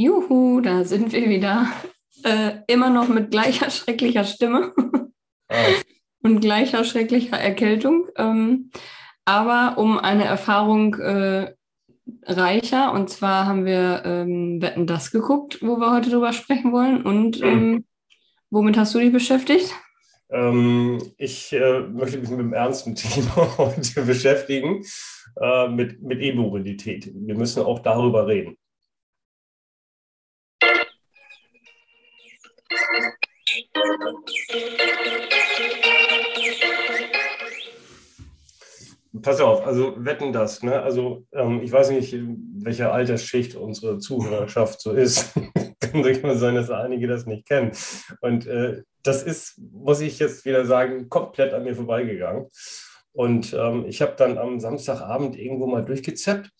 Juhu, da sind wir wieder. Äh, immer noch mit gleicher schrecklicher Stimme Ah, und gleicher schrecklicher Erkältung. Ähm, aber um eine Erfahrung äh, reicher. Und zwar haben wir ähm, Wetten das geguckt, wo wir heute drüber sprechen wollen. Und ähm, womit hast du dich beschäftigt? ähm, ich äh, möchte mich mit einem ernsten Thema heute beschäftigen, äh, mit, mit E-Mobilität. Wir müssen auch darüber reden. Pass auf, also wetten das, ne? Also ähm, ich weiß nicht, welcher Altersschicht unsere Zuhörerschaft so ist. Kann durchaus sein, dass einige das nicht kennen. Und äh, das ist, muss ich jetzt wieder sagen, komplett an mir vorbeigegangen. Und ähm, ich habe dann am Samstagabend irgendwo mal durchgezappt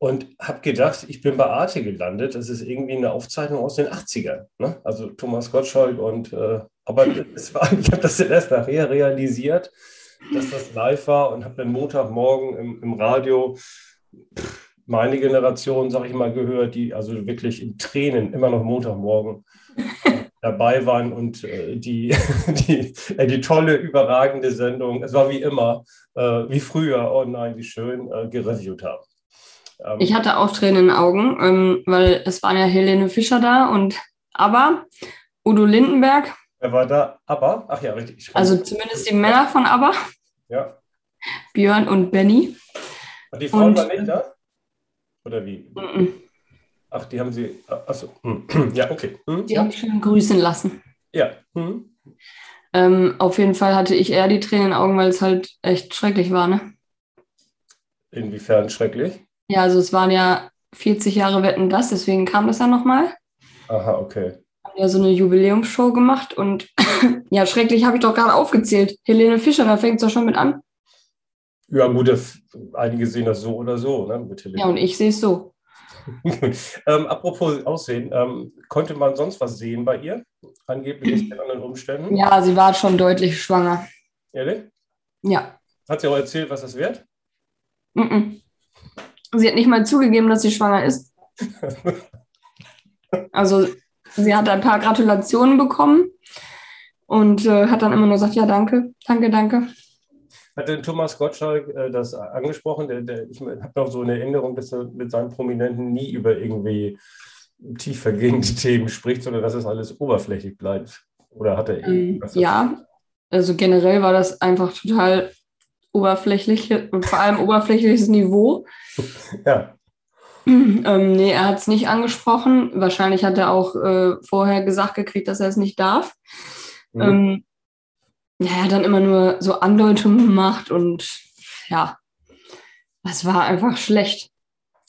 und habe gedacht, ich bin bei Arte gelandet. Das ist irgendwie eine Aufzeichnung aus den 80ern. Ne? Also Thomas Gottschalk und äh, aber es war, ich habe das dann erst nachher realisiert, dass das live war und habe dann Montagmorgen im, im Radio pff, meine Generation, sag ich mal, gehört, die also wirklich in Tränen immer noch Montagmorgen dabei waren und äh, die, die, äh, die tolle, überragende Sendung, es war wie immer, äh, wie früher, oh nein, wie schön, äh, gereviewt haben. Ähm, Ich hatte auch Tränen in den Augen, ähm, weil es waren ja Helene Fischer da und aber Udo Lindenberg, wer war da? Aber, ach ja, richtig. ich- also zumindest die Männer von ABBA, Ja. Björn und Benny. Und die Frauen Und- waren nicht da? Oder wie? Mhm. Ach, die haben sie, achso, ja, okay. Hm, Die haben schön grüßen lassen. Ja. Hm. Ähm, auf jeden Fall hatte ich eher die Tränen in den Augen, weil es halt echt schrecklich war, ne? Inwiefern schrecklich? Ja, also es waren ja 40 Jahre Wetten das, deswegen kam das ja nochmal. Aha, okay. Haben ja so eine Jubiläumsshow gemacht und ja, schrecklich habe ich doch gerade aufgezählt. Helene Fischer, da fängt es doch schon mit an. Ja, gut, das, einige sehen das so oder so, ne, mit Ja, und ich sehe es so. ähm, apropos Aussehen, ähm, konnte man sonst was sehen bei ihr? Angeblich in anderen Umständen? Ja, sie war schon deutlich schwanger. Ehrlich? Ja. Hat sie auch erzählt, was das wird? Mhm. Sie hat nicht mal zugegeben, dass sie schwanger ist. Also sie hat ein paar Gratulationen bekommen und äh, hat dann immer nur gesagt, ja, danke, danke, danke. Hat denn Thomas Gottschalk äh, das angesprochen? Der, der, ich habe noch so eine Erinnerung, dass er mit seinen Prominenten nie über irgendwie tiefergehende Themen spricht, sondern dass es alles oberflächlich bleibt. Oder hat er Ähm, ja, also generell war das einfach total oberflächlich, vor allem oberflächliches Niveau. Ja, Ähm, nee, er hat es nicht angesprochen. Wahrscheinlich hat er auch äh, vorher gesagt gekriegt, dass er es nicht darf. Mhm. Ähm, ja, er hat dann immer nur so Andeutungen gemacht und ja, das war einfach schlecht.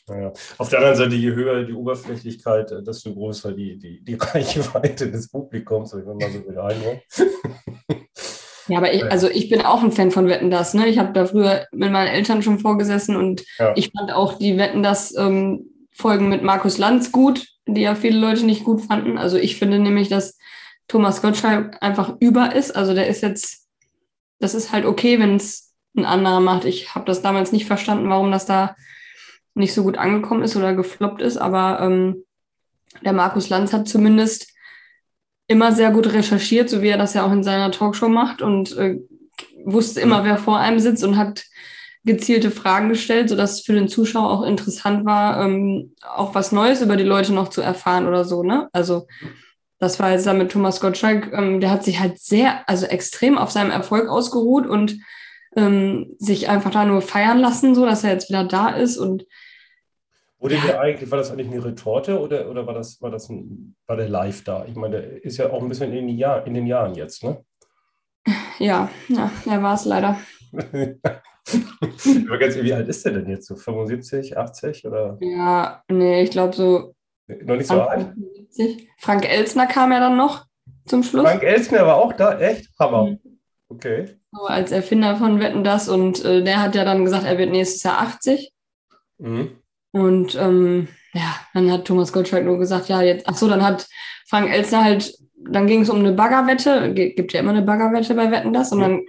Naja. Auf der anderen Seite, je höher die Oberflächlichkeit, äh, desto größer die, die, die Reichweite des Publikums, ich mal so den Eindruck. Ja, aber ich, also ich bin auch ein Fan von Wetten das. Ne? Ich habe da früher mit meinen Eltern schon vorgesessen und Ja. ich fand auch die Wetten das ähm, Folgen mit Markus Lanz gut, die ja viele Leute nicht gut fanden. Also ich finde nämlich, dass Thomas Gottschalk einfach über ist. Also der ist jetzt, das ist halt okay, wenn es ein anderer macht. Ich habe das damals nicht verstanden, warum das da nicht so gut angekommen ist oder gefloppt ist, aber ähm, der Markus Lanz hat zumindest immer sehr gut recherchiert, so wie er das ja auch in seiner Talkshow macht und äh, wusste immer, wer vor einem sitzt und hat gezielte Fragen gestellt, sodass es für den Zuschauer auch interessant war, ähm, auch was Neues über die Leute noch zu erfahren oder so, ne? Also das war jetzt da mit Thomas Gottschalk, ähm, der hat sich halt sehr, also extrem auf seinem Erfolg ausgeruht und ähm, sich einfach da nur feiern lassen, so dass er jetzt wieder da ist und Wurde Ja. der eigentlich, war das eigentlich eine Retorte oder, oder war, das, war, das ein, war der live da? Ich meine, der ist ja auch ein bisschen in, Jahr, in den Jahren jetzt, ne? ja, ja, er war es leider. Wie alt ist der denn jetzt? So 75, 80 oder Ja, nee, ich glaube so noch nicht so alt? Anfang 70. Frank Elsner kam ja dann noch zum Schluss. Frank Elsner war auch da, echt? Hammer. Mhm. Okay. So als Erfinder von Wetten das und äh, der hat ja dann gesagt, er wird nächstes Jahr 80. Mhm. Und ähm, ja, dann hat Thomas Gottschalk nur gesagt, ja, jetzt, ach so, dann hat Frank Elsner halt, dann ging es um eine Baggerwette, gibt ja immer eine Baggerwette bei Wetten das, und Ja. dann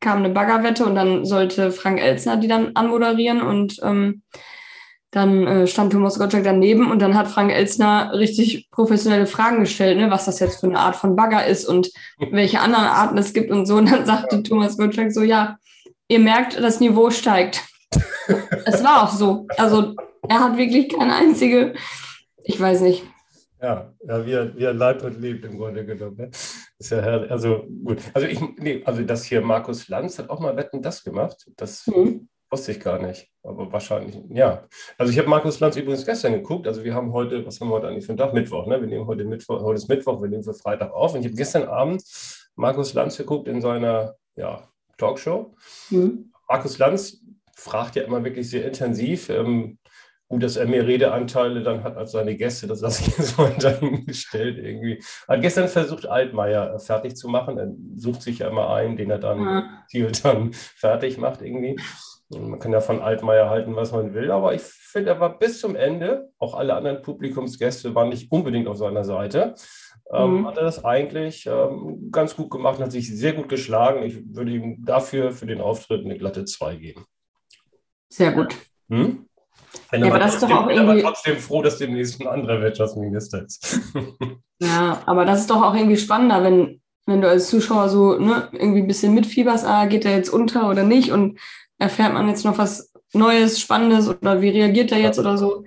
kam eine Baggerwette und dann sollte Frank Elsner die dann anmoderieren und ähm, dann äh, stand Thomas Gottschalk daneben und dann hat Frank Elstner richtig professionelle Fragen gestellt, ne, was das jetzt für eine Art von Bagger ist und welche anderen Arten es gibt und so. Und dann sagte Thomas Gottschalk so, ja, ihr merkt, das Niveau steigt. es war auch so. Also er hat wirklich keine einzige, ich weiß nicht. Ja, ja wie, er, wie er lebt und lebt im Grunde genommen. Ne? Ist ja herrlich. Also gut. Also ich, nee, also das hier Markus Lanz hat auch mal Wetten das gemacht. Das mhm. Wusste ich gar nicht, aber wahrscheinlich, ja. Also ich habe Markus Lanz übrigens gestern geguckt. Also wir haben heute, was haben wir heute eigentlich für einen Tag? Mittwoch, ne? Wir nehmen heute Mittwoch, heute ist Mittwoch, wir nehmen für Freitag auf. Und ich habe gestern Abend Markus Lanz geguckt in seiner ja, Talkshow. Mhm. Markus Lanz fragt ja immer wirklich sehr intensiv. Ähm, gut, dass er mehr Redeanteile dann hat als seine Gäste, das lasse ich jetzt mal dahingestellt irgendwie. Hat gestern versucht, Altmaier fertig zu machen. Er sucht sich ja immer einen, den er dann, ja. dann fertig macht irgendwie. Man kann ja von Altmaier halten, was man will, aber ich finde, er war bis zum Ende, auch alle anderen Publikumsgäste waren nicht unbedingt auf seiner Seite, ähm, mhm. hat er das eigentlich ähm, ganz gut gemacht hat sich sehr gut geschlagen. Ich würde ihm dafür für den Auftritt eine glatte 2 geben. Sehr gut. Hm? Ja, aber das ist doch auch irgendwie. Ich bin trotzdem froh, dass demnächst ein anderer Wirtschaftsminister ist. ja, aber das ist doch auch irgendwie spannender, wenn, wenn du als Zuschauer so ne, irgendwie ein bisschen mitfieberst, ah, geht er jetzt unter oder nicht und erfährt man jetzt noch was Neues, Spannendes oder wie reagiert er jetzt oder so.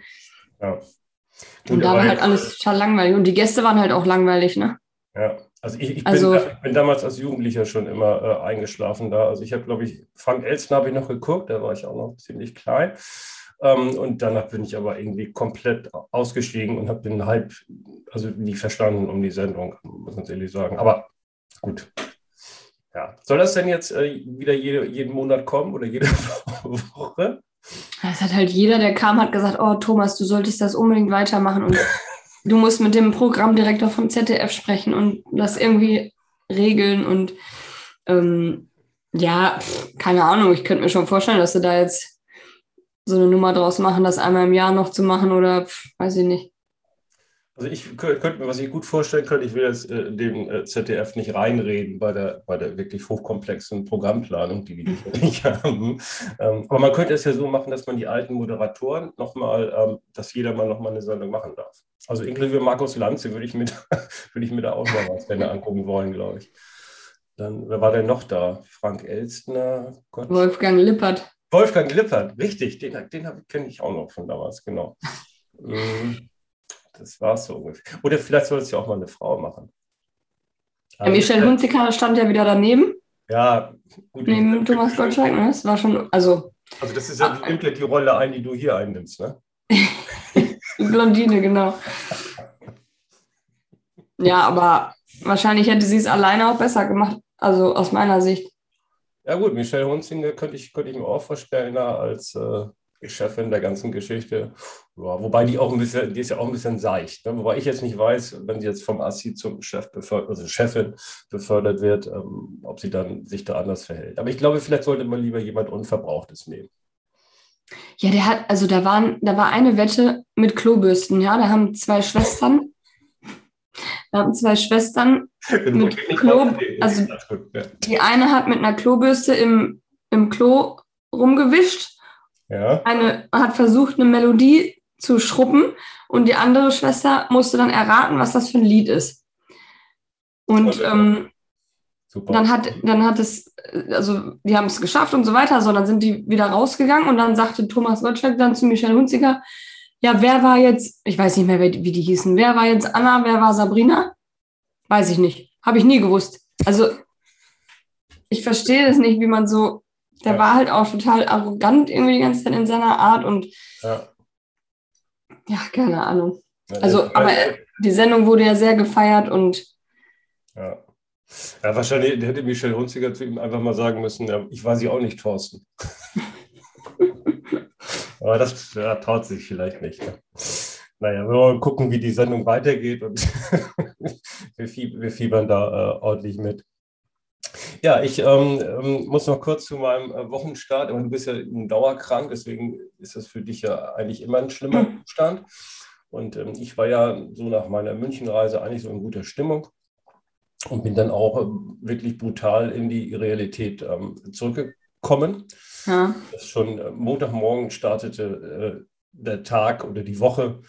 Ja. Gut, und da war halt alles total langweilig. Und die Gäste waren halt auch langweilig, ne? Ja, also ich, ich, also, bin, ich bin, damals als Jugendlicher schon immer äh, eingeschlafen da. Also ich habe, glaube ich, Frank Elstner habe ich noch geguckt, da war ich auch noch ziemlich klein. Ähm, und danach bin ich aber irgendwie komplett ausgestiegen und habe den Hype, also nie verstanden um die Sendung, muss man ehrlich sagen. Aber gut, ja. Soll das denn jetzt äh, wieder jede, jeden Monat kommen oder jede Woche? Es hat halt jeder, der kam, hat gesagt, oh Thomas, du solltest das unbedingt weitermachen und du musst mit dem Programmdirektor vom ZDF sprechen und das irgendwie regeln und ähm, ja, keine Ahnung, ich könnte mir schon vorstellen, dass sie da jetzt so eine Nummer draus machen, das einmal im Jahr noch zu machen oder pff, weiß ich nicht. Also ich könnte mir, was ich gut vorstellen könnte, ich will jetzt äh, dem äh, ZDF nicht reinreden bei der, bei der wirklich hochkomplexen Programmplanung, die die nicht haben. Ähm, aber man könnte es ja so machen, dass man die alten Moderatoren nochmal, ähm, dass jeder mal nochmal eine Sendung machen darf. Also inklusive Markus Lanze würde ich, mit, würde ich mir da auch mal was gerne angucken wollen, glaube ich. Dann, wer war denn noch da? Frank Elstner? Gott. Wolfgang Lippert. Wolfgang Lippert, richtig, den, den kenne ich auch noch von damals, genau. Mhm das war es so ungefähr. Oder vielleicht soll es ja auch mal eine Frau machen. Ja, Michelle Hunziker stand ja wieder daneben. Ja, gut. Neben Thomas Gottschalk, ne? Das war schon, also. Also, das ist ja, ah, die Rolle ein, die du hier einnimmst, ne? Blondine, genau. Ja, aber wahrscheinlich hätte sie es alleine auch besser gemacht, also aus meiner Sicht. Ja, gut, Michelle Hunziker könnte ich, könnte ich mir auch vorstellen, als. Äh, Chefin der ganzen Geschichte. Ja, wobei die auch ein bisschen, die ist ja auch ein bisschen seicht. Ne? Wobei ich jetzt nicht weiß, wenn sie jetzt vom Assi zum Chef befördert, also Chefin befördert wird, ähm, ob sie dann sich da anders verhält. Aber ich glaube, vielleicht sollte man lieber jemand Unverbrauchtes nehmen. Ja, der hat, also da waren, da war eine Wette mit Klobürsten, ja. Da haben zwei Schwestern, da haben zwei Schwestern Klo, also die eine hat mit einer Klobürste im, im Klo rumgewischt ja. Eine hat versucht, eine Melodie zu schrubben und die andere Schwester musste dann erraten, was das für ein Lied ist. Und ähm, dann hat, dann hat es, also die haben es geschafft und so weiter, so dann sind die wieder rausgegangen und dann sagte Thomas Gottschalk dann zu Michelle Hunziker, ja, wer war jetzt, ich weiß nicht mehr, wie die hießen, wer war jetzt Anna, wer war Sabrina? Weiß ich nicht. Habe ich nie gewusst. Also ich verstehe es nicht, wie man so der ja. war halt auch total arrogant irgendwie die ganze Zeit in seiner Art und ja, ja keine Ahnung. Also, aber die Sendung wurde ja sehr gefeiert und ja. Ja, wahrscheinlich hätte Michelle Hunziger zu ihm einfach mal sagen müssen, ja, ich weiß sie auch nicht, Thorsten. aber das ja, traut sich vielleicht nicht. Ne? Naja, wir wollen gucken, wie die Sendung weitergeht und wir, fiebern da äh, ordentlich mit. Ja, ich ähm, ähm, muss noch kurz zu meinem äh, Wochenstart. Aber du bist ja dauerkrank, deswegen ist das für dich ja eigentlich immer ein schlimmer hm. Zustand. Und ähm, ich war ja so nach meiner Münchenreise eigentlich so in guter Stimmung und bin dann auch äh, wirklich brutal in die Realität ähm, zurückgekommen. Ja. Schon äh, Montagmorgen startete der Tag oder die Woche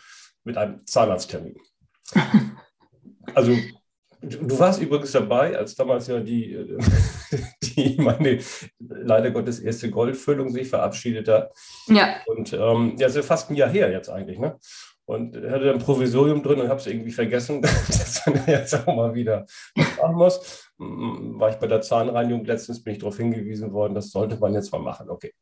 mit einem Zahnarzttermin. Also du warst übrigens dabei, als damals ja die, die meine leider Gottes erste Goldfüllung sich verabschiedet hat. Ja. Und ähm, ja, ist ja fast ein Jahr her jetzt eigentlich, ne? Und hatte ein Provisorium drin und habe es irgendwie vergessen, dass man jetzt auch mal wieder machen muss. War ich bei der Zahnreinigung letztens, bin ich darauf hingewiesen worden, das sollte man jetzt mal machen. Okay.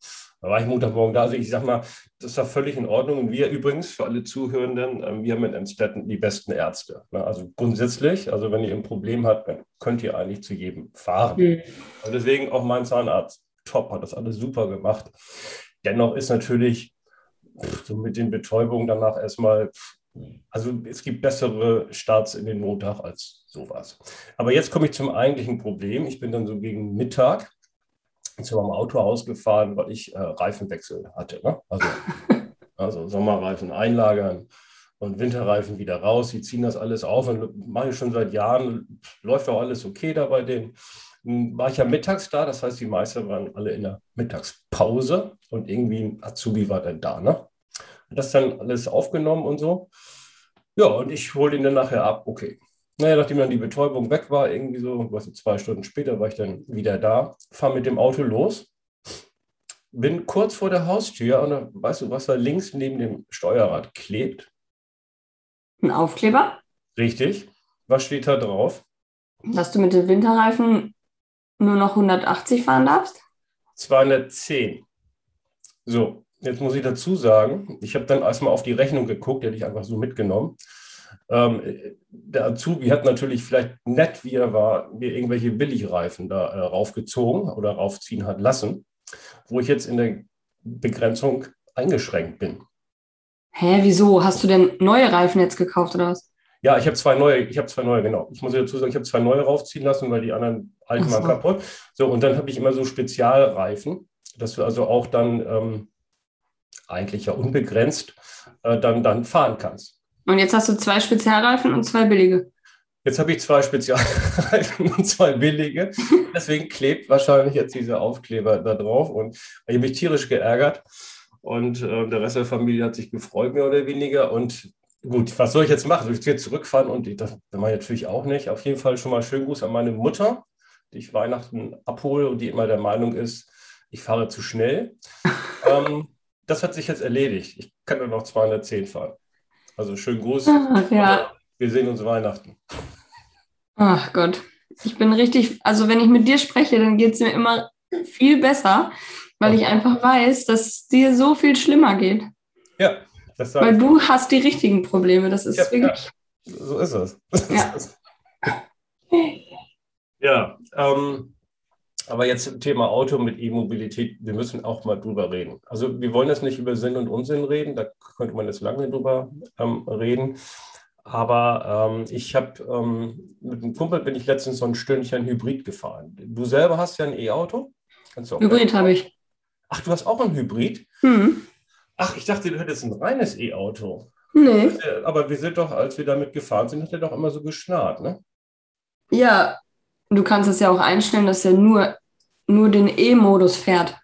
Da war ich Montagmorgen da. Also ich sag mal, das war völlig in Ordnung. Und wir übrigens, für alle Zuhörenden, ähm, wir haben in Emstetten die besten Ärzte. Ne? Also grundsätzlich, also wenn ihr ein Problem habt, dann könnt ihr eigentlich zu jedem fahren. Mhm. Und deswegen auch mein Zahnarzt, top, hat das alles super gemacht. Dennoch ist natürlich so mit den Betäubungen danach erstmal, also es gibt bessere Starts in den Montag als sowas. Aber jetzt komme ich zum eigentlichen Problem. Ich bin dann so gegen Mittag zu meinem Auto ausgefahren, weil ich äh, Reifenwechsel hatte. Ne? Also, also Sommerreifen einlagern und Winterreifen wieder raus. Sie ziehen das alles auf und mache ich schon seit Jahren. Läuft auch alles okay da bei denen. War ich ja mittags da, das heißt, die Meister waren alle in der Mittagspause und irgendwie ein Azubi war dann da. Ne? Das dann alles aufgenommen und so. Ja, und ich hole ihn dann nachher ab. Okay. Naja, nachdem dann die Betäubung weg war, irgendwie so, was zwei Stunden später war ich dann wieder da, fahre mit dem Auto los, bin kurz vor der Haustür und dann, weißt du, was da links neben dem Steuerrad klebt? Ein Aufkleber? Richtig. Was steht da drauf? Dass du mit den Winterreifen nur noch 180 fahren darfst? 210. So, jetzt muss ich dazu sagen, ich habe dann erstmal auf die Rechnung geguckt, die hätte ich einfach so mitgenommen. Ähm, der Azubi hat natürlich vielleicht nett, wie er war, mir irgendwelche Billigreifen da äh, raufgezogen oder raufziehen hat lassen, wo ich jetzt in der Begrenzung eingeschränkt bin. Hä, wieso? Hast du denn neue Reifen jetzt gekauft oder was? Ja, ich habe zwei neue, ich habe zwei neue, genau. Ich muss dazu sagen, ich habe zwei neue raufziehen lassen, weil die anderen alten so. waren kaputt. So, und dann habe ich immer so Spezialreifen, dass du also auch dann ähm, eigentlich ja unbegrenzt äh, dann, dann fahren kannst. Und jetzt hast du zwei Spezialreifen und zwei billige. Jetzt habe ich zwei Spezialreifen und zwei billige. Deswegen klebt wahrscheinlich jetzt dieser Aufkleber da drauf. Und ich habe mich tierisch geärgert. Und äh, der Rest der Familie hat sich gefreut, mehr oder weniger. Und gut, was soll ich jetzt machen? Soll ich jetzt zurückfahren? Und ich, das, mache ich natürlich auch nicht. Auf jeden Fall schon mal schönen Gruß an meine Mutter, die ich Weihnachten abhole und die immer der Meinung ist, ich fahre zu schnell. ähm, das hat sich jetzt erledigt. Ich kann nur noch 210 fahren. Also schönen Gruß. Ach, ja. Wir sehen uns Weihnachten. Ach Gott. Ich bin richtig, also wenn ich mit dir spreche, dann geht es mir immer viel besser, weil ich einfach weiß, dass es dir so viel schlimmer geht. Ja, Weil du hast die richtigen Probleme. Das ist ja, wirklich. Ja. So ist es. Ja, ja ähm, aber jetzt zum Thema Auto mit E-Mobilität, wir müssen auch mal drüber reden. Also wir wollen jetzt nicht über Sinn und Unsinn reden, da könnte man jetzt lange drüber ähm, reden. Aber ähm, ich habe ähm, mit einem Kumpel bin ich letztens so ein Stündchen Hybrid gefahren. Du selber hast ja ein E-Auto. Hybrid habe ich. Ach, du hast auch ein Hybrid? Hm. Ach, ich dachte, du hättest ein reines E-Auto. Nee. Aber wir sind doch, als wir damit gefahren sind, hat er doch immer so geschnarrt, ne? Ja, du kannst es ja auch einstellen, dass er nur, nur den E-Modus fährt.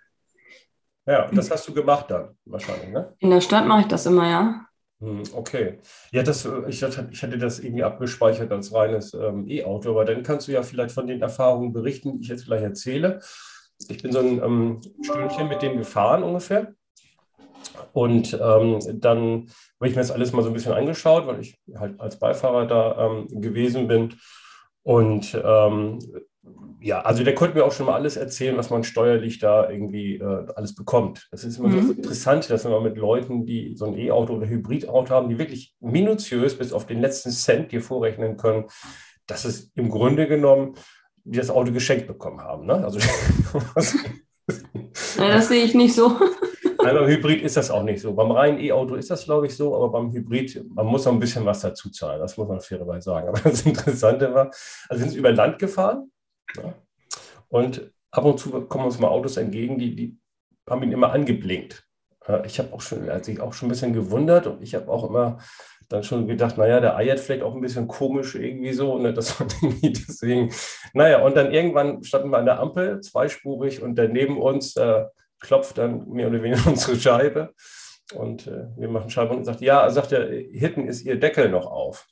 Ja, das hast du gemacht dann wahrscheinlich, ne? In der Stadt mache ich das immer, ja. Hm, okay. Ja, das, ich, ich hatte das irgendwie abgespeichert als reines ähm, E-Auto, aber dann kannst du ja vielleicht von den Erfahrungen berichten, die ich jetzt gleich erzähle. Ich bin so ein ähm, Stündchen mit dem gefahren ungefähr. Und ähm, dann habe ich mir das alles mal so ein bisschen angeschaut, weil ich halt als Beifahrer da ähm, gewesen bin. Und ähm, ja, also der konnte mir auch schon mal alles erzählen, was man steuerlich da irgendwie äh, alles bekommt. Das ist immer mhm. so interessant, dass man mit Leuten, die so ein E-Auto oder Hybridauto haben, die wirklich minutiös bis auf den letzten Cent dir vorrechnen können, dass es im Grunde genommen die das Auto geschenkt bekommen haben. Ne? Also, ja, das sehe ich nicht so. Nein, beim Hybrid ist das auch nicht so. Beim reinen E-Auto ist das, glaube ich, so, aber beim Hybrid, man muss noch ein bisschen was dazu zahlen, das muss man fairerweise sagen. Aber das Interessante war, also sind sie über Land gefahren ja, und ab und zu kommen uns mal Autos entgegen, die, die haben ihn immer angeblinkt. Ich habe auch schon, also ich auch schon ein bisschen gewundert und ich habe auch immer dann schon gedacht, naja, der eiert vielleicht auch ein bisschen komisch irgendwie so. Ne? Das irgendwie deswegen. Naja, und dann irgendwann standen wir an der Ampel, zweispurig, und dann neben uns äh, klopft dann mehr oder weniger unsere Scheibe. und äh, wir machen Scheibe und sagt, ja, sagt er, hinten ist Ihr Deckel noch auf.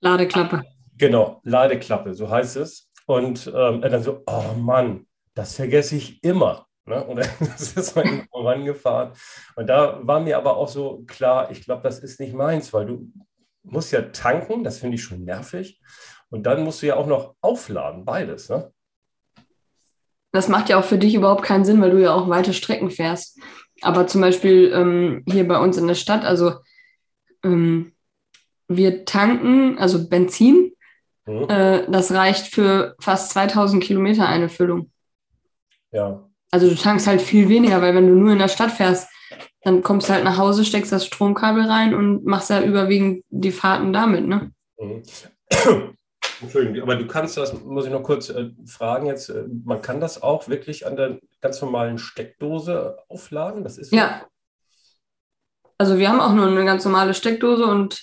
Ladeklappe. Genau, Ladeklappe, so heißt es. Und ähm, er dann so, oh Mann, das vergesse ich immer. Ne? Und dann ist man vorangefahren. Und da war mir aber auch so klar, ich glaube, das ist nicht meins, weil du musst ja tanken, das finde ich schon nervig. Und dann musst du ja auch noch aufladen, beides. Ne? Das macht ja auch für dich überhaupt keinen Sinn, weil du ja auch weite Strecken fährst. Aber zum Beispiel ähm, hier bei uns in der Stadt, also ähm, wir tanken, also Benzin, mhm. äh, das reicht für fast 2000 Kilometer eine Füllung. Ja. Also du tankst halt viel weniger, weil wenn du nur in der Stadt fährst, dann kommst du halt nach Hause, steckst das Stromkabel rein und machst ja überwiegend die Fahrten damit, ne? Mhm. Entschuldigung, aber du kannst das, muss ich noch kurz äh, fragen jetzt, äh, man kann das auch wirklich an der ganz normalen Steckdose aufladen? Das ist ja. Also wir haben auch nur eine ganz normale Steckdose und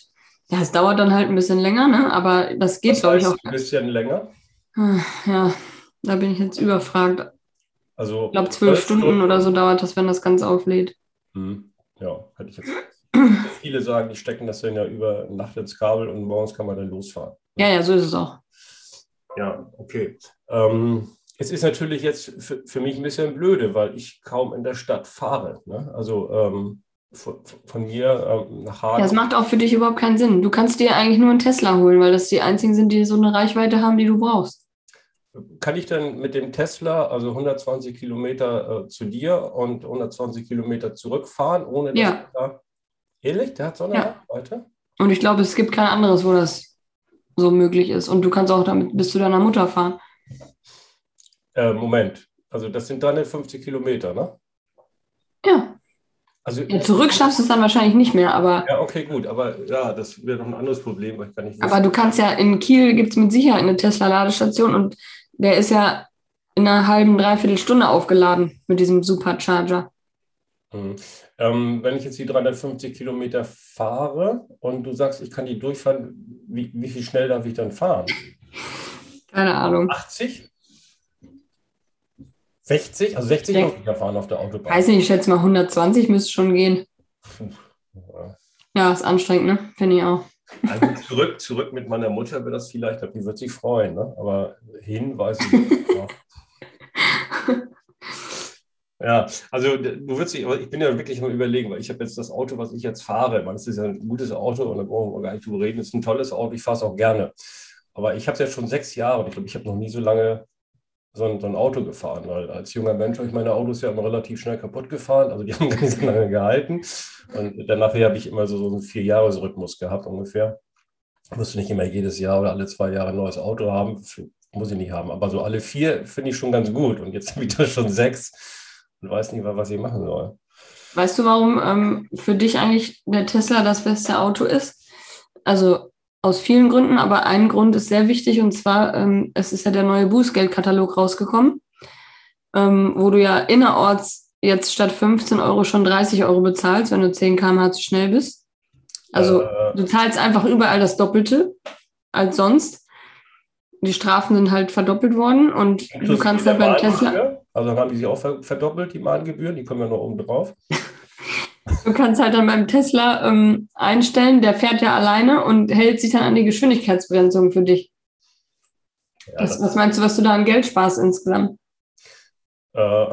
ja, es dauert dann halt ein bisschen länger, ne? aber das geht, glaube ich, auch. Ein bisschen länger? Ah, ja, da bin ich jetzt überfragt. Also, ich glaube, zwölf Stunden, Stunden, oder so dauert das, wenn das Ganze auflädt. Hm. Ja, hätte ich jetzt. Viele sagen, die stecken das dann ja über Nacht ins Kabel und morgens kann man dann losfahren. Ja, ja, so ist es auch. Ja, okay. Ähm, es ist natürlich jetzt für, für, mich ein bisschen blöde, weil ich kaum in der Stadt fahre. Ne? Also ähm, von, von, hier ähm, nach Hagen. Ja, das macht auch für dich überhaupt keinen Sinn. Du kannst dir eigentlich nur einen Tesla holen, weil das die einzigen sind, die so eine Reichweite haben, die du brauchst. Kann ich dann mit dem Tesla, also 120 Kilometer äh, zu dir und 120 Kilometer zurückfahren, ohne dass ja. da. Ehrlich? Der hat so eine ja. Reichweite? Und ich glaube, es gibt kein anderes, wo das so möglich ist. Und du kannst auch damit bis zu deiner Mutter fahren. Äh, Moment, also das sind 350 Kilometer, ne? Ja. Also, ja, zurück schaffst du es dann wahrscheinlich nicht mehr, aber. Ja, okay, gut, aber ja, das wäre noch ein anderes Problem, weil ich gar nicht Aber du kannst ja, in Kiel gibt es mit Sicherheit eine Tesla-Ladestation und der ist ja in einer halben, dreiviertel Stunde aufgeladen mit diesem Supercharger. Mhm. Ähm, wenn ich jetzt die 350 Kilometer fahre und du sagst, ich kann die durchfahren, wie, wie viel schnell darf ich dann fahren? Keine Ahnung. 80? 60? Also 60 muss ich ja fahren auf der Autobahn. Weiß nicht, ich schätze mal 120 müsste schon gehen. Ja, ja ist anstrengend, ne? Finde ich auch. Also zurück, zurück mit meiner Mutter wäre das vielleicht, die wird sich freuen, ne? aber hin weiß ich nicht. Ja, also du würdest dich, aber ich bin ja wirklich mal überlegen, weil ich habe jetzt das Auto, was ich jetzt fahre. Man, es ist ja ein gutes Auto und da brauchen wir gar nicht drüber reden. Es ist ein tolles Auto, ich fahre es auch gerne. Aber ich habe es jetzt schon sechs Jahre und ich glaube, ich habe noch nie so lange so ein, so ein, Auto gefahren, weil als junger Mensch habe ich meine Autos ja immer relativ schnell kaputt gefahren. Also die haben gar nicht so lange gehalten. Und danach habe ich immer so, so einen Vier-Jahres-Rhythmus gehabt ungefähr. Ich musste nicht immer jedes Jahr oder alle zwei Jahre ein neues Auto haben. Muss ich nicht haben. Aber so alle vier finde ich schon ganz gut. Und jetzt habe ich da schon sechs und weiß nicht, was ich machen soll. Weißt du, warum ähm, für dich eigentlich der Tesla das beste Auto ist? Also aus vielen Gründen, aber ein Grund ist sehr wichtig und zwar, ähm, es ist ja der neue Bußgeldkatalog rausgekommen, ähm, wo du ja innerorts jetzt statt 15 Euro schon 30 Euro bezahlst, wenn du 10 km/h zu schnell bist. Also äh, du zahlst einfach überall das Doppelte als sonst. Die Strafen sind halt verdoppelt worden und du kannst halt beim Tesla. Also dann haben die sich auch verdoppelt, die Mahngebühren, die kommen ja noch oben drauf. Du kannst halt dann beim Tesla ähm, einstellen, der fährt ja alleine und hält sich dann an die Geschwindigkeitsbegrenzung für dich. Ja, was, was, meinst du, was du da an Geld sparst insgesamt? Äh,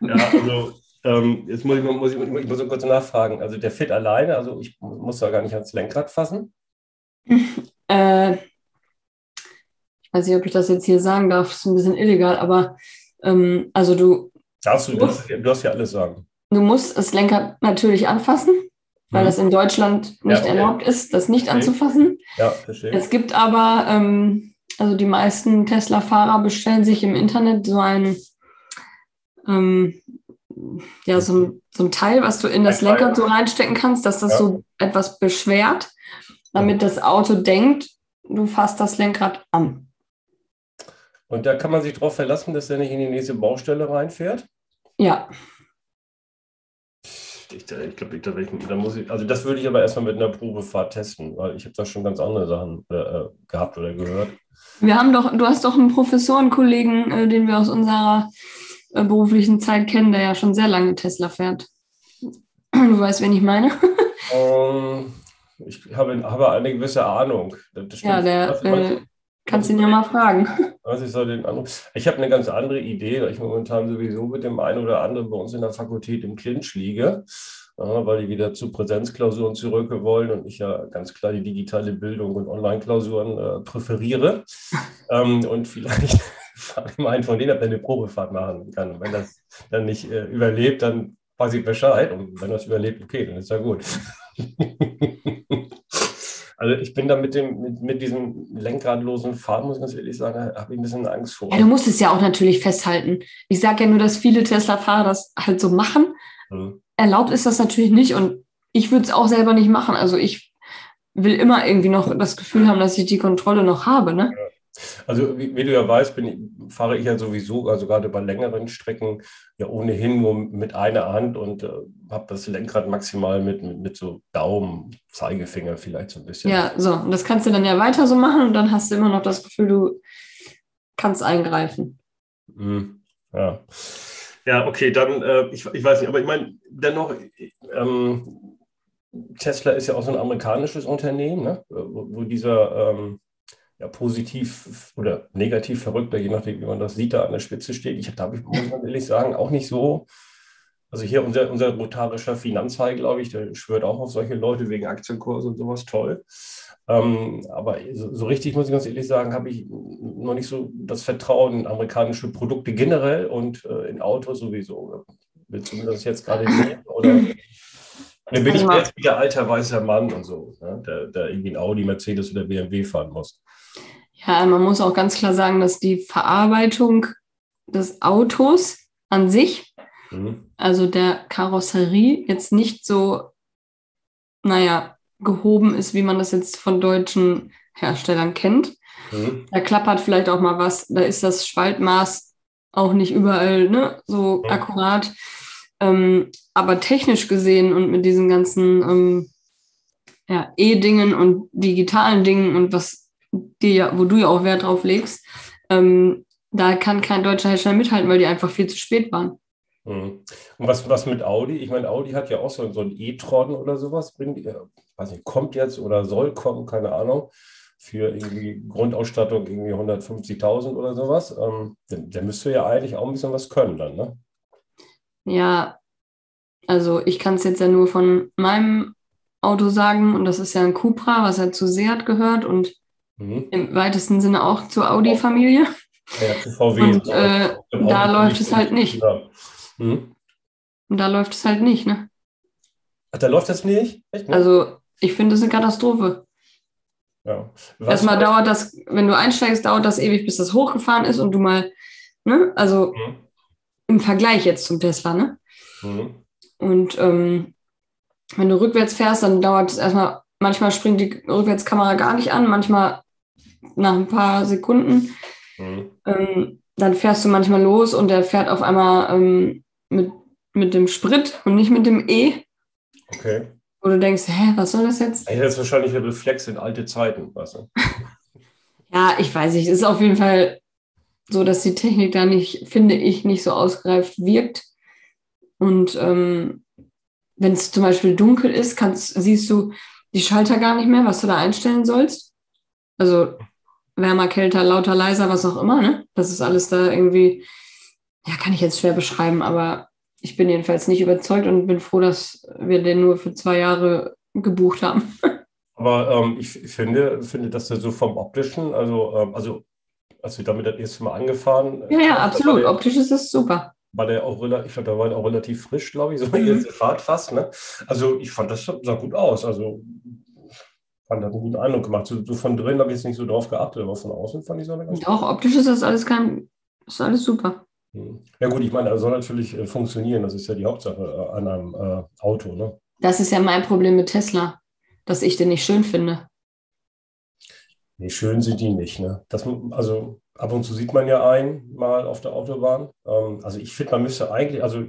ja, also ähm, jetzt muss ich, muss, ich, ich muss kurz nachfragen. Also der Fit alleine, also ich muss da gar nicht ans Lenkrad fassen. äh, weiß nicht, ob ich das jetzt hier sagen darf, ist ein bisschen illegal, aber ähm, also du. Darfst du, musst, du darfst ja alles sagen. Du musst das Lenkrad natürlich anfassen, weil mhm. das in Deutschland nicht ja, okay. erlaubt ist, das nicht okay. anzufassen. Ja, verstehe. Es gibt aber, ähm, also die meisten Tesla-Fahrer bestellen sich im Internet so ein, ähm, ja, so, so, ein Teil, was du in das Lenkrad so reinstecken kannst, dass das ja. so etwas beschwert, damit das Auto denkt, du fasst das Lenkrad an. Und da kann man sich darauf verlassen, dass er nicht in die nächste Baustelle reinfährt? Ja. Ich, ich glaube, da, da muss ich, also das würde ich aber erstmal mit einer Probefahrt testen, weil ich habe da schon ganz andere Sachen äh, gehabt oder gehört. Wir haben doch, du hast doch einen Professorenkollegen, äh, den wir aus unserer äh, beruflichen Zeit kennen, der ja schon sehr lange Tesla fährt. Du weißt, wen ich meine? Um, ähm, ich habe, habe, eine gewisse Ahnung. ja, der äh, kannst ihn ja mal fragen. Was ich, so den ich habe eine ganz andere Idee, weil ich momentan sowieso mit dem einen oder anderen bei uns in der Fakultät im Clinch liege weil die wieder zu Präsenzklausuren zurück wollen und ich ja ganz klar die digitale Bildung und Online-Klausuren äh, präferiere. ähm, und vielleicht frage ich mal einen von denen, ob er eine Probefahrt machen kann. Und wenn das dann nicht äh, überlebt, dann weiß ich Bescheid. Und wenn das überlebt, okay, dann ist ja gut. Also ich bin da mit dem, mit, mit diesem lenkradlosen Fahren, muss ich ganz ehrlich sagen, habe ich ein bisschen Angst vor. Ja, du musst es ja auch natürlich festhalten. Ich sage ja nur, dass viele Tesla-Fahrer das halt so machen. Mhm erlaubt ist das natürlich nicht und ich würde es auch selber nicht machen. Also ich will immer irgendwie noch das Gefühl haben, dass ich die Kontrolle noch habe. Ne? Also wie, wie, du ja weißt, bin, fahre ich ja sowieso, also gerade bei längeren Strecken, ja ohnehin nur mit einer Hand und äh, habe das Lenkrad maximal mit, mit, mit, so Daumen, Zeigefinger vielleicht so ein bisschen. Ja, so, und das kannst du dann ja weiter so machen und dann hast du immer noch das Gefühl, du kannst eingreifen. Mhm. Ja. Ja, okay, dann, äh, ich, ich weiß nicht, aber ich meine, dennoch, ähm, Tesla ist ja auch so ein amerikanisches Unternehmen, ne? wo, wo dieser ähm, ja, positiv oder negativ verrückter, je nachdem, wie man das sieht, da an der Spitze steht. Ich habe, muss man ehrlich sagen, auch nicht so. Also hier unser, unser notarischer Finanzhai, glaube ich, der schwört auch auf solche Leute wegen Aktienkurse und sowas toll. Ähm, aber so, so, richtig, muss ich ganz ehrlich sagen, habe ich noch nicht so das Vertrauen in amerikanische Produkte generell und äh, in Autos sowieso. Das jetzt gerade nehmen? Oder dann bin ich jetzt wieder alter weißer Mann und so, ne? der, der irgendwie ein Audi, Mercedes oder BMW fahren muss. Ja, man muss auch ganz klar sagen, dass die Verarbeitung des Autos an sich, mhm. also der Karosserie, jetzt nicht so, naja, gehoben ist, wie man das jetzt von deutschen Herstellern kennt. Mhm. Da klappert vielleicht auch mal was, da ist das Spaltmaß auch nicht überall ne, so mhm. akkurat. Ähm, aber technisch gesehen und mit diesen ganzen ähm, ja, E-Dingen und digitalen Dingen und was dir, wo du ja auch Wert drauf legst, ähm, da kann kein deutscher Hersteller mithalten, weil die einfach viel zu spät waren. Mhm. Und was, was mit Audi? Ich meine, Audi hat ja auch so, so ein e-tron oder sowas. Bringt, äh, weiß nicht, kommt jetzt oder soll kommen, keine Ahnung, für irgendwie Grundausstattung irgendwie 150.000 oder sowas. Ähm, der, der müsste ja eigentlich auch ein bisschen was können dann, ne? Ja, also ich kann es jetzt ja nur von meinem Auto sagen und das ist ja ein Cupra, was ja zu Seat gehört und mhm. im weitesten Sinne auch zur Audi-Familie. Ja, zu VW. Und äh, da läuft es halt nicht. Ja. Mhm. Und da läuft es halt nicht, ne? Ach, da läuft das nicht? Echt, ne? Also ich finde es eine Katastrophe. Ja. Erstmal dauert das, wenn du einsteigst, dauert das ewig, bis das hochgefahren ist und du mal, ne, also mhm. im Vergleich jetzt zum Tesla, ne? Mhm. Und ähm, wenn du rückwärts fährst, dann dauert es erstmal, manchmal springt die Rückwärtskamera gar nicht an, manchmal nach ein paar Sekunden. Mhm. Ähm, dann fährst du manchmal los und der fährt auf einmal ähm, mit, mit dem Sprit und nicht mit dem E. Okay. Wo du denkst, hä, was soll das jetzt? Ich hätte wahrscheinlich ein Reflex in alte Zeiten, weißt du? ja, ich weiß nicht. Es ist auf jeden Fall so, dass die Technik da nicht, finde ich, nicht so ausgereift wirkt. Und ähm, wenn es zum Beispiel dunkel ist, kannst, siehst du die Schalter gar nicht mehr, was du da einstellen sollst. Also wärmer, kälter, lauter, leiser, was auch immer. Ne? Das ist alles da irgendwie, ja, kann ich jetzt schwer beschreiben, aber ich bin jedenfalls nicht überzeugt und bin froh, dass wir den nur für zwei Jahre gebucht haben. Aber ähm, ich finde, finde, dass der so vom optischen, also, ähm, also als wir damit das erste Mal angefahren. Ja, ja, absolut. Der, Optisch ist es super. War der auch relativ, ich glaube, da war der auch relativ frisch, glaube ich, so mhm. erste Fahrt fast. Ne? Also ich fand, das sah gut aus. Also fand das einen guten Eindruck gemacht. So, so von drin habe ich jetzt nicht so drauf geachtet, aber von außen fand ich so eine ganz Doch, optisch ist das alles kein, ist alles super. Hm. Ja gut, ich meine, er soll natürlich äh, funktionieren. Das ist ja die Hauptsache äh, an einem äh, Auto. Ne? Das ist ja mein Problem mit Tesla, dass ich den nicht schön finde. Nee, schön sind die nicht. Ne? Das, also ab und zu sieht man ja einen mal auf der Autobahn. Ähm, also ich finde, man müsste eigentlich, also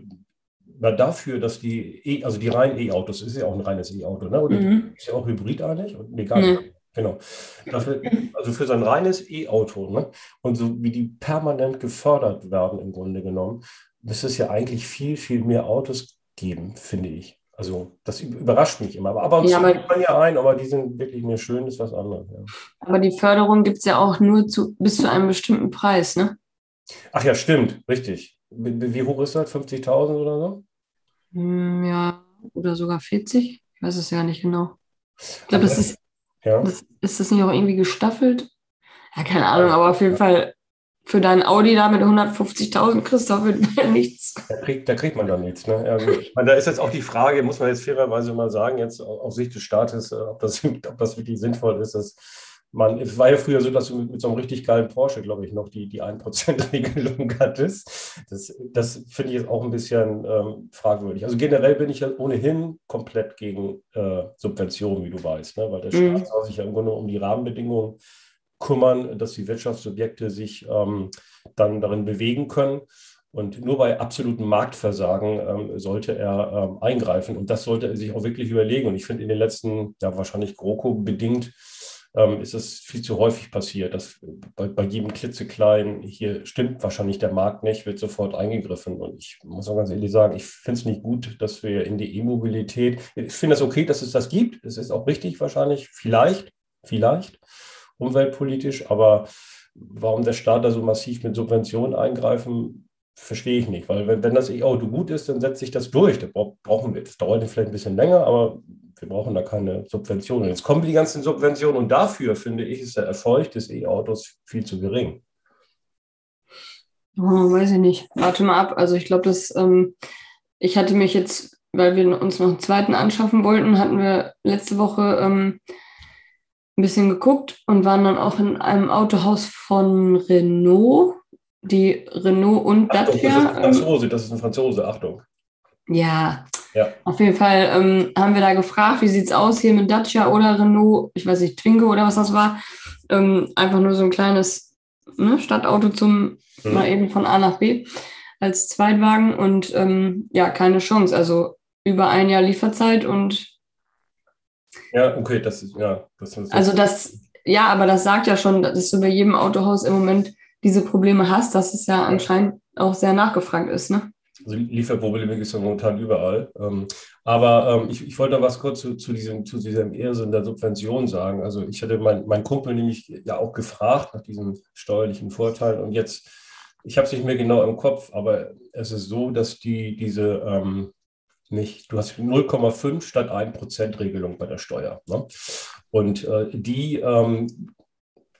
dafür, dass die, e, also die reinen E-Autos, ist ja auch ein reines E-Auto, ne? oder mhm. ist ja auch Hybrid eigentlich? Nee, gar nicht. Mhm. Genau. Dafür, also für sein reines E-Auto, ne? Und so wie die permanent gefördert werden, im Grunde genommen, müsste es ja eigentlich viel, viel mehr Autos geben, finde ich. Also das überrascht mich immer. Aber ab und Ja, aber- man ja ein, aber die sind wirklich mir schön, ist was anderes. Ja. Aber die Förderung gibt es ja auch nur zu, bis zu einem bestimmten Preis, ne? Ach ja, stimmt, richtig. Wie hoch ist das? 50.000 oder so? Hm, Ja, oder sogar 40. Ich weiß es ja nicht genau. Ich glaube, das ist, Ja. das, ist das nicht auch irgendwie gestaffelt? Ja, keine Ahnung, aber auf jeden Fall für deinen Audi da mit 150.000 kriegst du auf jeden Fall nichts. Da kriegt, da kriegt man dann nichts. Ne? Ja. Ich meine, da ist jetzt auch die Frage, muss man jetzt fairerweise mal sagen, jetzt aus Sicht des Staates, äh, ob das, ob das wirklich sinnvoll ist. Dass man, es war ja früher so, dass du mit, mit so einem richtig geilen Porsche, glaube ich, noch die, die 1%-Regelung hattest. Das, das finde ich jetzt auch ein bisschen ähm, fragwürdig. Also generell bin ich ja ohnehin komplett gegen äh, Subventionen, wie du weißt, ne? weil der Mhm. Staat soll sich ja im Grunde um die Rahmenbedingungen kümmern, dass die Wirtschaftsobjekte sich ähm, dann darin bewegen können. Und nur bei absolutem Marktversagen ähm, sollte er ähm, eingreifen. Und das sollte er sich auch wirklich überlegen. Und ich finde, in den letzten, ja, wahrscheinlich GroKo bedingt, ähm, ist es viel zu häufig passiert, dass bei, bei jedem klitzekleinen, hier stimmt wahrscheinlich der Markt nicht, wird sofort eingegriffen. Und ich muss auch ganz ehrlich sagen, ich finde es nicht gut, dass wir in die E-Mobilität, ich finde es okay, dass es das gibt. Es ist auch richtig wahrscheinlich, vielleicht, vielleicht umweltpolitisch, aber warum der Staat da so massiv mit Subventionen eingreifen, verstehe ich nicht. Weil wenn, das E-Auto gut ist, dann setzt sich das durch. Da bra- brauchen wir, das dauert vielleicht ein bisschen länger, aber wir brauchen da keine Subventionen. Jetzt kommen die ganzen Subventionen und dafür, finde ich, ist der Erfolg des E-Autos viel zu gering. Oh, weiß ich nicht. Warte mal ab. Also ich glaube, dass ähm, ich hatte mich jetzt, weil wir uns noch einen zweiten anschaffen wollten, hatten wir letzte Woche ähm, ein bisschen geguckt und waren dann auch in einem Autohaus von Renault, die Renault und Achtung, das ist ein Dacia. Ähm, Franzose, das ist ein Franzose, Achtung. ja, Ja. auf jeden Fall ähm, haben wir da gefragt, wie sieht's aus hier mit Dacia oder Renault, ich weiß nicht, Twingo oder was das war. Ähm, einfach nur so ein kleines ne, Stadtauto zum Hm. mal eben von A nach B als Zweitwagen und ähm, ja, keine Chance. Also über ein Jahr Lieferzeit und Ja, okay, das ist, ja, das ist. also das, ja, aber das sagt ja schon, dass du bei jedem Autohaus im Moment diese Probleme hast, dass es ja anscheinend auch sehr nachgefragt ist, ne? Also Lieferprobleme gibt es ja momentan überall. Ähm, aber ähm, ich, ich wollte was kurz zu, zu, diesem, zu diesem Irrsinn der Subvention sagen. Also ich hatte mein, mein Kumpel nämlich ja auch gefragt nach diesen steuerlichen Vorteilen und jetzt, ich habe es nicht mehr genau im Kopf, aber es ist so, dass die diese ähm, nicht, du hast 0,5 statt 1% Regelung bei der Steuer. Ne? Und äh, die ähm,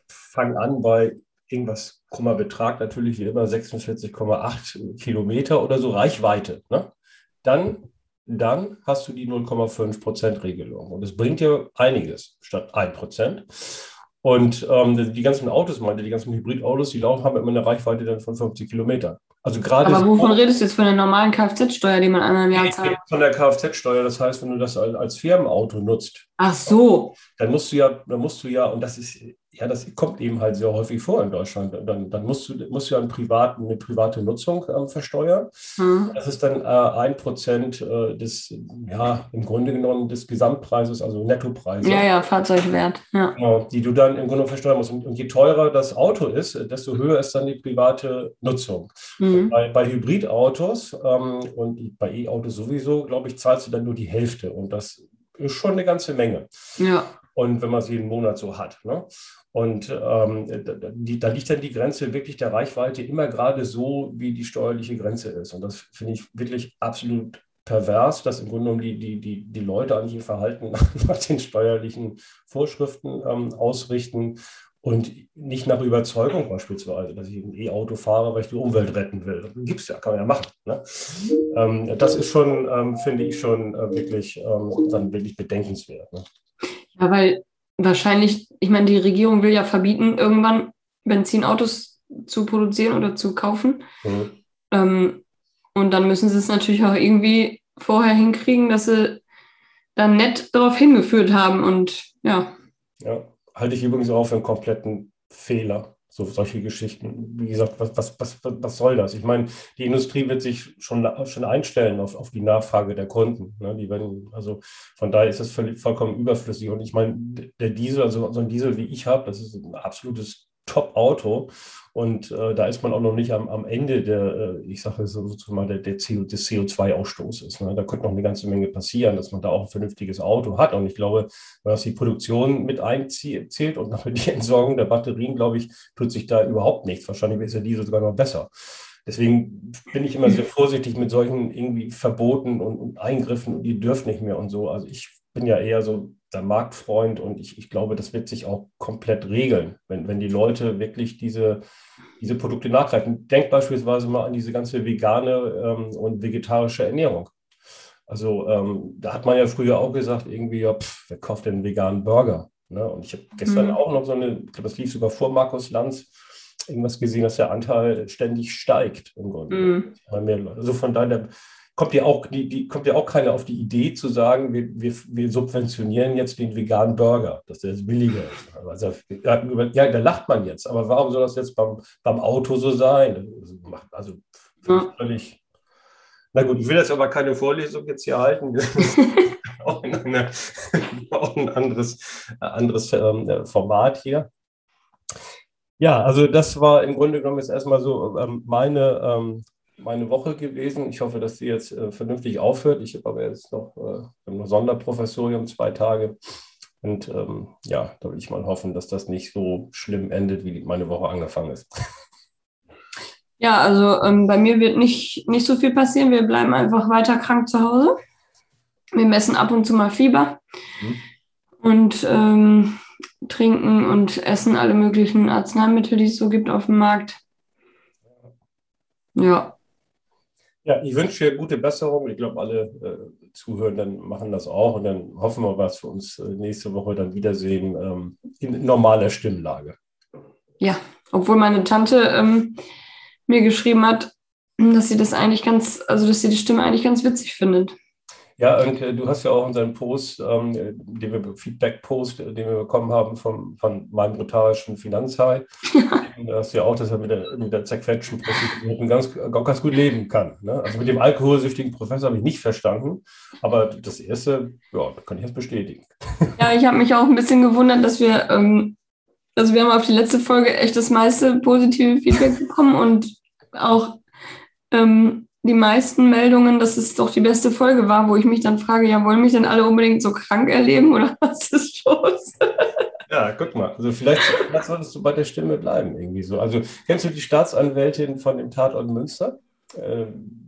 fangen an bei irgendwas krummer Betrag, natürlich wie immer 46,8 Kilometer oder so Reichweite. Ne? Dann, dann hast du die 0,5 Prozent Regelung. Und das bringt dir einiges statt 1 Prozent. Und ähm, die ganzen Autos, meinte, die ganzen Hybridautos, die laufen, haben immer eine Reichweite dann von 50 Kilometern. Also gerade Aber so- wovon redest du jetzt von der normalen Kfz-Steuer, die man einmal im Jahr zahlt? von der Kfz-Steuer, das heißt, wenn du das als als Firmenauto nutzt, Ach so. dann musst du ja, dann musst du ja, und das ist, ja, das kommt eben halt sehr häufig vor in Deutschland, dann, dann musst du, musst du ja einen privaten, eine private Nutzung ähm, versteuern. Hm. Das ist dann äh, ein Prozent äh, des, ja, im Grunde genommen des Gesamtpreises, also Nettopreises. Ja, ja, Fahrzeugwert. Ja. Genau, die du dann im Grunde versteuern musst. Und, und je teurer das Auto ist, desto höher ist dann die private Nutzung. Mhm. Bei, bei Hybridautos ähm, und bei E-Autos sowieso, glaube ich, zahlst du dann nur die Hälfte. Und das ist schon eine ganze Menge. ja. Und wenn man es jeden Monat so hat. Ne? Und ähm, da, die, da liegt dann die Grenze wirklich der Reichweite immer gerade so, wie die steuerliche Grenze ist. Und das finde ich wirklich absolut pervers, dass im Grunde genommen die, die, die, die Leute an ihr Verhalten nach den steuerlichen Vorschriften ähm, ausrichten und nicht nach Überzeugung beispielsweise, dass ich ein E-Auto fahre, weil ich die Umwelt retten will. Gibt es ja, kann man ja machen. Ne? Ähm, das ist schon, ähm, finde ich, schon äh, wirklich, ähm, dann wirklich bedenkenswert. Ne? Ja, weil wahrscheinlich, ich meine, die Regierung will ja verbieten, irgendwann Benzinautos zu produzieren oder zu kaufen. Mhm. Ähm, und dann müssen sie es natürlich auch irgendwie vorher hinkriegen, dass sie dann nett darauf hingeführt haben. Und ja, Ja, halte ich übrigens auch für einen kompletten Fehler. So solche Geschichten. Wie gesagt, was, was, was, was soll das? Ich meine, die Industrie wird sich schon, schon einstellen auf, auf die Nachfrage der Kunden. Ne? Die werden, also von daher ist das völlig, vollkommen überflüssig. Und ich meine, der Diesel, also so ein Diesel wie ich habe, das ist ein absolutes Top-Auto. Und äh, da ist man auch noch nicht am, am Ende der, äh, ich sage sozusagen mal, der, der CO, des CO2-Ausstoßes. Ne? Da könnte noch eine ganze Menge passieren, dass man da auch ein vernünftiges Auto hat. Und ich glaube, was die Produktion mit einzählt und nachher die Entsorgung der Batterien, glaube ich, tut sich da überhaupt nichts. Wahrscheinlich ist der Diesel sogar noch besser. Deswegen bin ich immer sehr vorsichtig mit solchen irgendwie Verboten und, und Eingriffen und ihr dürft nicht mehr und so. Also ich bin ja eher so der Marktfreund und ich, ich glaube, das wird sich auch komplett regeln, wenn, wenn die Leute wirklich diese, diese Produkte nachgreifen. Denkt beispielsweise mal an diese ganze vegane ähm, und vegetarische Ernährung. Also ähm, da hat man ja früher auch gesagt, irgendwie, ja, pff, wer kauft denn einen veganen Burger? Ne? Und ich habe gestern mhm. auch noch so eine, ich glaube, das lief sogar vor Markus Lanz, irgendwas gesehen, dass der Anteil ständig steigt im Grunde. Mhm. Also von daher, kommt ja auch, die, die, kommt ja auch keiner auf die Idee zu sagen, wir, wir, wir subventionieren jetzt den veganen Burger, dass der jetzt billiger ist. Also, ja, da lacht man jetzt, aber warum soll das jetzt beim, beim Auto so sein? Also ja. völlig. Na gut, ich will jetzt aber keine Vorlesung jetzt hier halten. auch, eine, auch, ein anderes, anderes ähm, Format hier. Ja, also das war im Grunde genommen jetzt erstmal so ähm, meine ähm, meine Woche gewesen. Ich hoffe, dass sie jetzt äh, vernünftig aufhört. Ich habe aber jetzt noch, äh, noch Sonderprofessorium, zwei Tage. Und ähm, ja, da will ich mal hoffen, dass das nicht so schlimm endet, wie meine Woche angefangen ist. Ja, also ähm, bei mir wird nicht, nicht so viel passieren. Wir bleiben einfach weiter krank zu Hause. Wir messen ab und zu mal Fieber mhm. und ähm, trinken und essen alle möglichen Arzneimittel, die es so gibt auf dem Markt. Ja. Ja, ich wünsche dir gute Besserung. Ich glaube, alle äh, Zuhörenden machen das auch. Und dann hoffen wir, was wir uns äh, nächste Woche dann wiedersehen ähm, in normaler Stimmlage. Ja, obwohl meine Tante ähm, mir geschrieben hat, dass sie das eigentlich ganz, also dass sie die Stimme eigentlich ganz witzig findet. Ja, und äh, du hast ja auch unseren Post, ähm, den wir Feedback-Post, den wir bekommen haben vom, von meinem brutalischen Finanzhai. da hast du ja auch, dass er mit der, mit der zerquetschten Prostituierten ganz, ganz gut leben kann. Ne? Also mit dem alkoholsüchtigen Professor habe ich nicht verstanden, aber das erste, ja, kann ich jetzt bestätigen. Ja, ich habe mich auch ein bisschen gewundert, dass wir, ähm, also wir haben auf die letzte Folge echt das meiste positive Feedback bekommen und auch ähm, die meisten Meldungen, dass es doch die beste Folge war, wo ich mich dann frage, ja, wollen mich denn alle unbedingt so krank erleben oder was ist los? Ja, guck mal. Also vielleicht, vielleicht solltest du bei der Stimme bleiben, irgendwie so. Also kennst du die Staatsanwältin von dem Tatort Münster? Äh,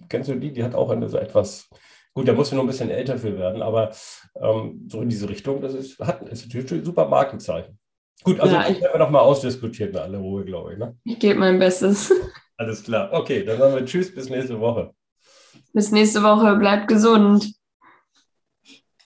kennst du die? Die hat auch eine so etwas, gut, da musst du nur ein bisschen älter für werden, aber ähm, so in diese Richtung, das ist, hat, ist natürlich ein super Markenzeichen. Gut, also ja, ich, werden wir nochmal ausdiskutiert in aller Ruhe, glaube ich. Ne? Ich gebe mein Bestes. Alles klar. Okay, dann sagen wir Tschüss, bis nächste Woche. Bis nächste Woche. Bleibt gesund.